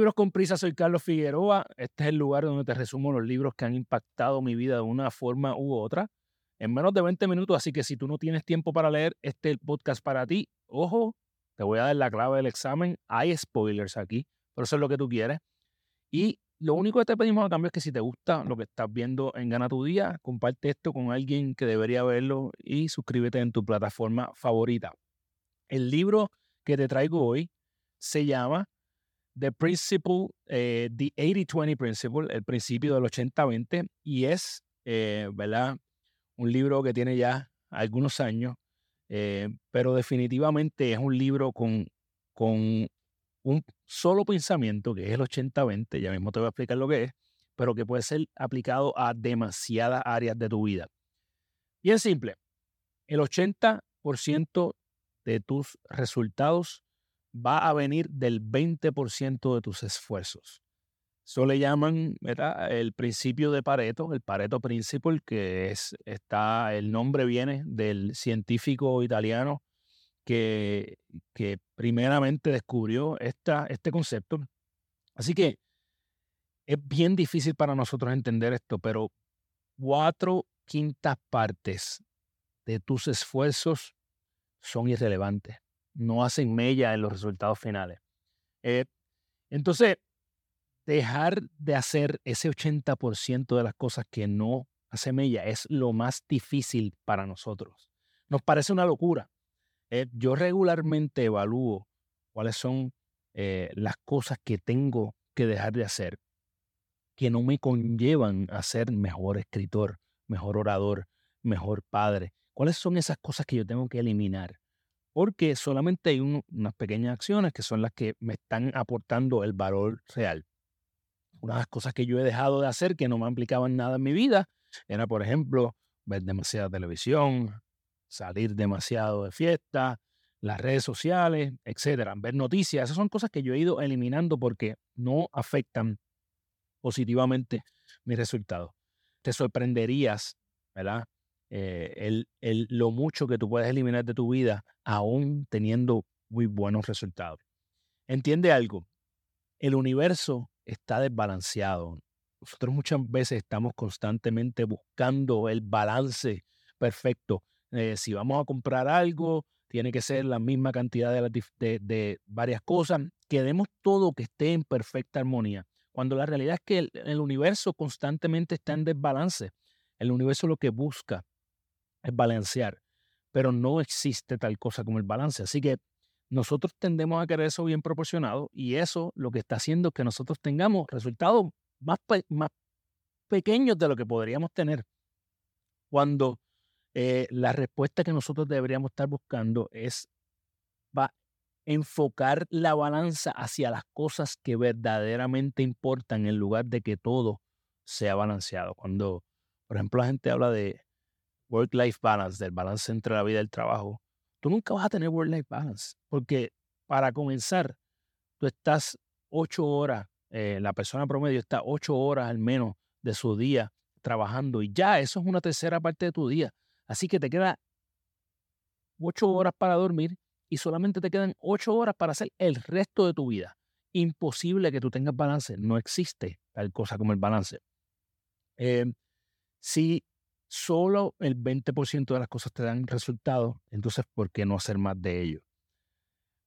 Libros con Prisa, soy Carlos Figueroa. Este es el lugar donde te resumo los libros que han impactado mi vida de una forma u otra en menos de 20 minutos. Así que si tú no tienes tiempo para leer, este podcast para ti. Ojo, te voy a dar la clave del examen. Hay spoilers aquí, pero eso es lo que tú quieres. Y lo único que te pedimos a cambio es que si te gusta lo que estás viendo en Gana tu Día, comparte esto con alguien que debería verlo y suscríbete en tu plataforma favorita. El libro que te traigo hoy se llama The Principle, eh, The 80-20 Principle, el principio del 80-20, y es, eh, ¿verdad? Un libro que tiene ya algunos años, eh, pero definitivamente es un libro con, con un solo pensamiento, que es el 80-20, ya mismo te voy a explicar lo que es, pero que puede ser aplicado a demasiadas áreas de tu vida. Bien simple, el 80% de tus resultados va a venir del 20% de tus esfuerzos. Eso le llaman el principio de Pareto, el Pareto Principle, que es, está, el nombre viene del científico italiano que, que primeramente descubrió esta, este concepto. Así que es bien difícil para nosotros entender esto, pero cuatro quintas partes de tus esfuerzos son irrelevantes, no hacen mella en los resultados finales. Eh, entonces, dejar de hacer ese 80% de las cosas que no hace mella es lo más difícil para nosotros. Nos parece una locura, eh, yo regularmente evalúo cuáles son eh, las cosas que tengo que dejar de hacer que no me conllevan a ser mejor escritor, mejor orador, mejor padre. ¿Cuáles son esas cosas que yo tengo que eliminar? Porque solamente hay unas pequeñas acciones que son las que me están aportando el valor real. Una de las cosas que yo he dejado de hacer que no me implicaban nada en mi vida era, por ejemplo, ver demasiada televisión, salir demasiado de fiesta, las redes sociales, etcétera, ver noticias. Esas son cosas que yo he ido eliminando porque no afectan positivamente mis resultados. Te sorprenderías, ¿verdad? Eh, el, el, lo mucho que tú puedes eliminar de tu vida aún teniendo muy buenos resultados. Entiende algo, el universo está desbalanceado. Nosotros muchas veces estamos constantemente buscando el balance perfecto eh, si vamos a comprar algo, tiene que ser la misma cantidad de, varias cosas. Queremos todo que esté en perfecta armonía. Cuando la realidad es que el universo constantemente está en desbalance. El universo lo que busca es balancear, pero no existe tal cosa como el balance. Así que nosotros tendemos a querer eso bien proporcionado y eso lo que está haciendo es que nosotros tengamos resultados más, más pequeños de lo que podríamos tener cuando eh, la respuesta que nosotros deberíamos estar buscando es va enfocar la balanza hacia las cosas que verdaderamente importan en lugar de que todo sea balanceado. Cuando, por ejemplo, la gente habla de work-life balance, del balance entre la vida y el trabajo, tú nunca vas a tener work-life balance, porque para comenzar, tú estás ocho horas, eh, la persona promedio está ocho horas al menos de su día trabajando y ya eso es una tercera parte de tu día. Así que te queda ocho horas para dormir y solamente te quedan ocho horas para hacer el resto de tu vida. Imposible que tú tengas balance. No existe tal cosa como el balance. Si solo el 20% de las cosas te dan resultados, entonces ¿por qué no hacer más de ello?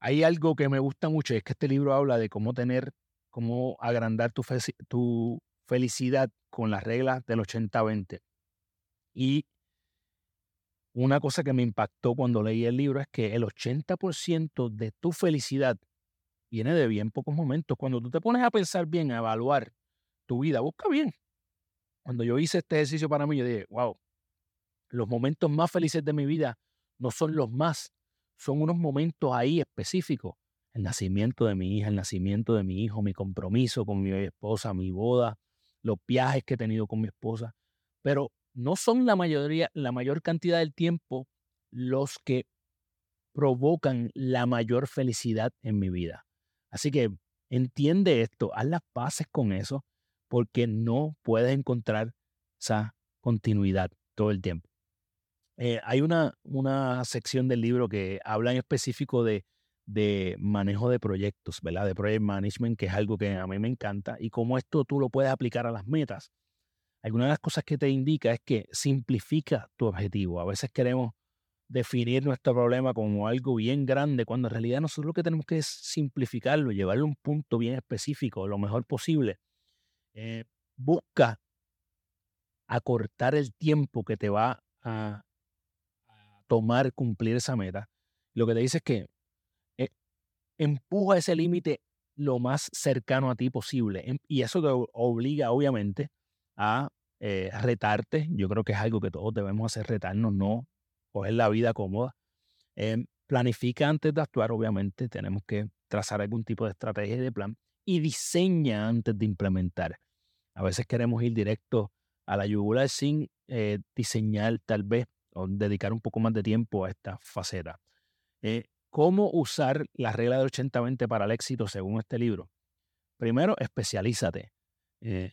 Hay algo que me gusta mucho y es que este libro habla de cómo tener, cómo agrandar tu, tu felicidad con las reglas del 80-20. Y una cosa que me impactó cuando leí el libro es que el 80% de tu felicidad viene de bien pocos momentos. Cuando tú te pones a pensar bien, a evaluar tu vida, busca bien. Cuando yo hice este ejercicio para mí, yo dije, wow, los momentos más felices de mi vida no son los más, son unos momentos ahí específicos. El nacimiento de mi hija, el nacimiento de mi hijo, mi compromiso con mi esposa, mi boda, los viajes que he tenido con mi esposa. Pero no son la mayoría, la mayor cantidad del tiempo los que provocan la mayor felicidad en mi vida. Así que entiende esto, haz las paces con eso, porque no puedes encontrar esa continuidad todo el tiempo. Eh, hay una, una sección del libro que habla en específico de, de manejo de proyectos, ¿verdad? De project management, que es algo que a mí me encanta, y cómo esto tú lo puedes aplicar a las metas. Alguna de las cosas que te indica es que simplifica tu objetivo. A veces queremos definir nuestro problema como algo bien grande, cuando en realidad nosotros lo que tenemos que es simplificarlo, llevarlo a un punto bien específico, lo mejor posible. Eh, busca acortar el tiempo que te va a, tomar cumplir esa meta. Lo que te dice es que eh, empuja ese límite lo más cercano a ti posible. Em, y eso te obliga, obviamente, a eh, retarte. Yo creo que es algo que todos debemos hacer, retarnos, no coger la vida cómoda. Em, planifica antes de actuar, obviamente. Tenemos que trazar algún tipo de estrategia y de plan. Y diseña antes de implementar. A veces queremos ir directo a la yugular sin eh, diseñar tal vez o dedicar un poco más de tiempo a esta faceta. Eh, ¿Cómo usar la regla del 80-20 para el éxito según este libro? Primero, especialízate. Eh,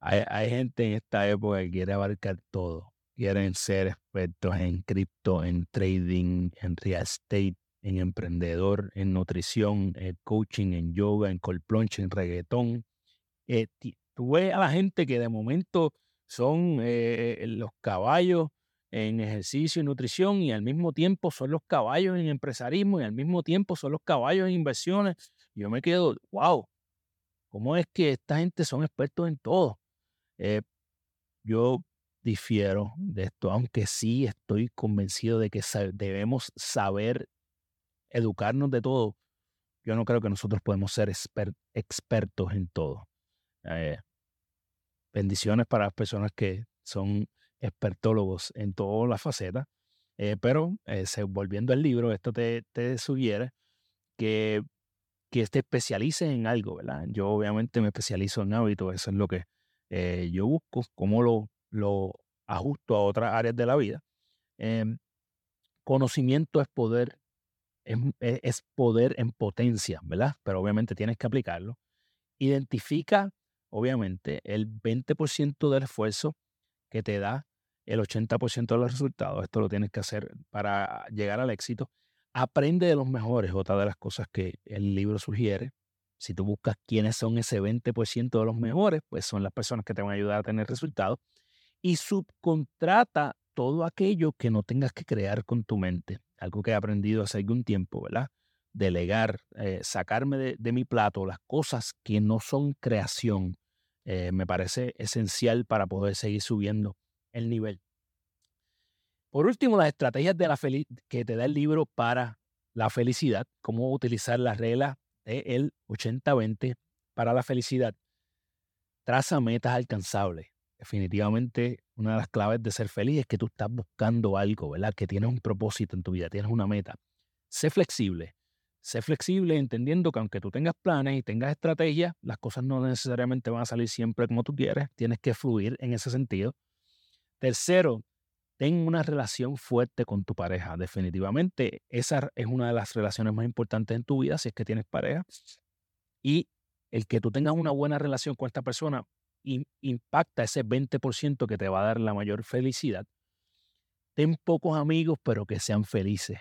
hay, gente en esta época que quiere abarcar todo. Quieren ser expertos en cripto, en trading, en real estate, en emprendedor, en nutrición, en coaching, en yoga, en cold plunge, en reggaetón, eh, tú ves a la gente que de momento son eh, los caballos en ejercicio y nutrición y al mismo tiempo son los caballos en empresarismo y al mismo tiempo son los caballos en inversiones. Yo me quedo, wow, ¿cómo es que esta gente son expertos en todo? Eh, yo difiero de esto, aunque sí estoy convencido de que debemos saber educarnos de todo. Yo no creo que nosotros podemos ser expertos en todo. Eh, bendiciones para las personas que son expertólogos en todas las facetas. Eh, pero eh, volviendo al libro, esto te, sugiere que, que te especialices en algo, ¿verdad? Yo obviamente me especializo en hábitos, eso es lo que yo busco, cómo lo, lo ajusto a otras áreas de la vida. Em, conocimiento es poder, es, es, poder en potencia, ¿verdad? Pero obviamente tienes que aplicarlo. Identifica obviamente, el 20% del esfuerzo que te da el 80% de los resultados. Esto lo tienes que hacer para llegar al éxito. Aprende de los mejores, otra de las cosas que el libro sugiere. Si tú buscas quiénes son ese 20% de los mejores, pues son las personas que te van a ayudar a tener resultados. Y subcontrata todo aquello que no tengas que crear con tu mente. Algo que he aprendido hace algún tiempo, ¿verdad? Delegar, eh, sacarme de, mi plato las cosas que no son creación, eh, me parece esencial para poder seguir subiendo el nivel. Por último, las estrategias de la que te da el libro para la felicidad, cómo utilizar la regla del 80-20 para la felicidad. Traza metas alcanzables. Definitivamente, una de las claves de ser feliz es que tú estás buscando algo, ¿verdad? Que tienes un propósito en tu vida, tienes una meta. Sé flexible. Sé flexible entendiendo que aunque tú tengas planes y tengas estrategias, las cosas no necesariamente van a salir siempre como tú quieres. Tienes que fluir en ese sentido. Tercero, ten una relación fuerte con tu pareja. Definitivamente, esa es una de las relaciones más importantes en tu vida si es que tienes pareja. Y el que tú tengas una buena relación con esta persona impacta ese 20% que te va a dar la mayor felicidad. Ten pocos amigos, pero que sean felices.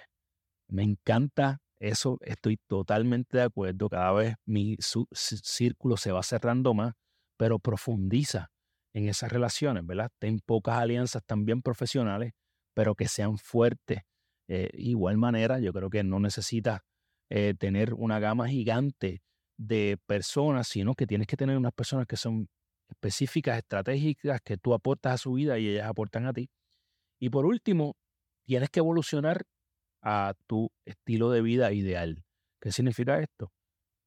Me encanta eso estoy totalmente de acuerdo. Cada vez mi círculo se va cerrando más, pero profundiza en esas relaciones, ¿verdad? Ten pocas alianzas también profesionales, pero que sean fuertes. Eh, igual manera, yo creo que no necesitas eh, tener una gama gigante de personas, sino que tienes que tener unas personas que son específicas, estratégicas, que tú aportas a su vida y ellas aportan a ti. Y por último, tienes que evolucionar a tu estilo de vida ideal. ¿Qué significa esto?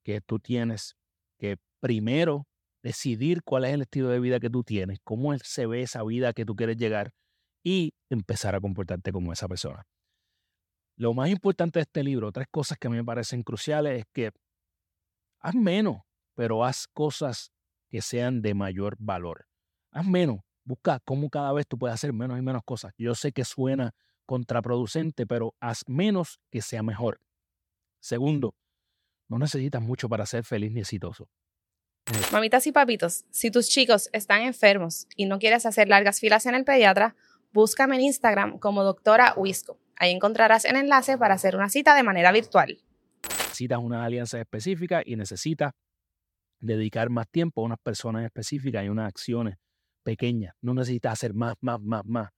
Que tú tienes que primero decidir cuál es el estilo de vida que tú tienes, cómo se ve esa vida que tú quieres llegar y empezar a comportarte como esa persona. Lo más importante de este libro, tres cosas que a mí me parecen cruciales, es que haz menos, pero haz cosas que sean de mayor valor. Haz menos, busca cómo cada vez tú puedes hacer menos y menos cosas. Yo sé que suena contraproducente, pero haz menos que sea mejor. Segundo, no necesitas mucho para ser feliz ni exitoso. Mamitas y papitos, si tus chicos están enfermos y no quieres hacer largas filas en el pediatra, búscame en Instagram como doctora Wisco. Ahí encontrarás el enlace para hacer una cita de manera virtual. Necesitas una alianza específica y necesitas dedicar más tiempo a unas personas específicas y unas acciones pequeñas. No necesitas hacer más, más, más, más.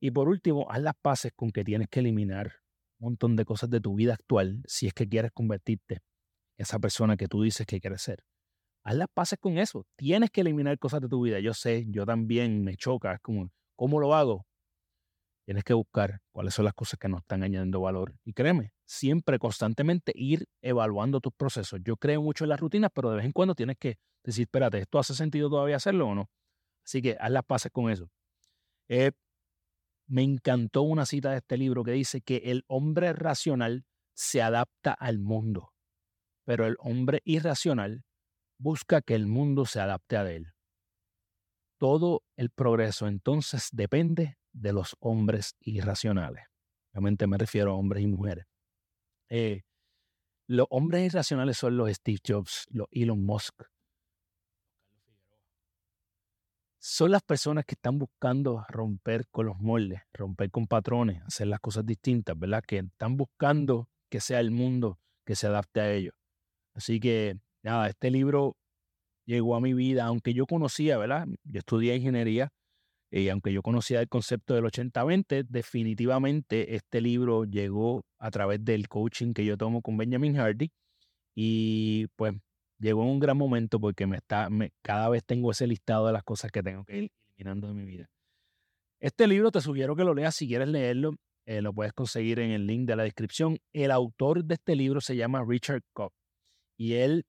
Y por último, haz las paces con que tienes que eliminar un montón de cosas de tu vida actual si es que quieres convertirte en esa persona que tú dices que quieres ser. Haz las paces con eso. Tienes que eliminar cosas de tu vida. Yo sé, yo también me choca. Es como, ¿cómo lo hago? Tienes que buscar cuáles son las cosas que nos están añadiendo valor. Y créeme, siempre, constantemente ir evaluando tus procesos. Yo creo mucho en las rutinas, pero de vez en cuando tienes que decir, espérate, ¿esto hace sentido todavía hacerlo o no? Así que haz las paces con eso. Eh, me encantó una cita de este libro que dice que el hombre racional se adapta al mundo, pero el hombre irracional busca que el mundo se adapte a él. Todo el progreso entonces depende de los hombres irracionales. Realmente me refiero a hombres y mujeres. Eh, los hombres irracionales son los Steve Jobs, los Elon Musk. Son las personas que están buscando romper con los moldes, romper con patrones, hacer las cosas distintas, ¿verdad? Que están buscando que sea el mundo que se adapte a ellos. Así que, nada, este libro llegó a mi vida, aunque yo conocía, ¿verdad? Yo estudié ingeniería, y aunque yo conocía el concepto del 80-20, definitivamente este libro llegó a través del coaching que yo tomo con Benjamin Hardy. Y pues llegó en un gran momento porque me está, cada vez tengo ese listado de las cosas que tengo que ir eliminando de mi vida. Este libro te sugiero que lo leas si quieres leerlo. Eh, lo puedes conseguir en el link de la descripción. El autor de este libro se llama Richard Koch y él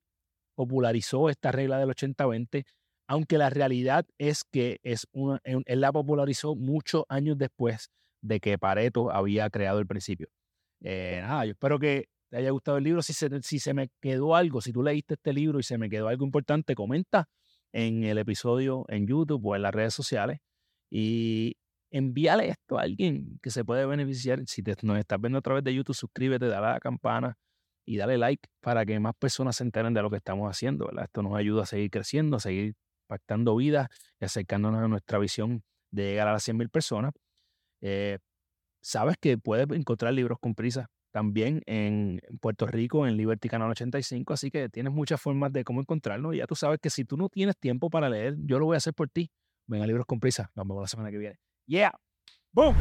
popularizó esta regla del 80-20 aunque la realidad es que es una, él la popularizó muchos años después de que Pareto había creado el principio. Eh, nada, yo espero que te haya gustado el libro. Si se, si se me quedó algo, si tú leíste este libro y se me quedó algo importante, comenta en el episodio en YouTube o en las redes sociales y envíale esto a alguien que se puede beneficiar. Si te, nos estás viendo a través de YouTube, suscríbete, dale a la campana y dale like para que más personas se enteren de lo que estamos haciendo. Esto nos ayuda a seguir creciendo, a seguir impactando vidas y acercándonos a nuestra visión de llegar a las 100.000 personas. Eh, sabes que puedes encontrar libros con prisa también en Puerto Rico, en Liberty Canal 85, así que tienes muchas formas de cómo encontrarlo. Ya tú sabes que si tú no tienes tiempo para leer, yo lo voy a hacer por ti. Ven a Libros con Prisa. Nos vemos la semana que viene. Yeah. Boom.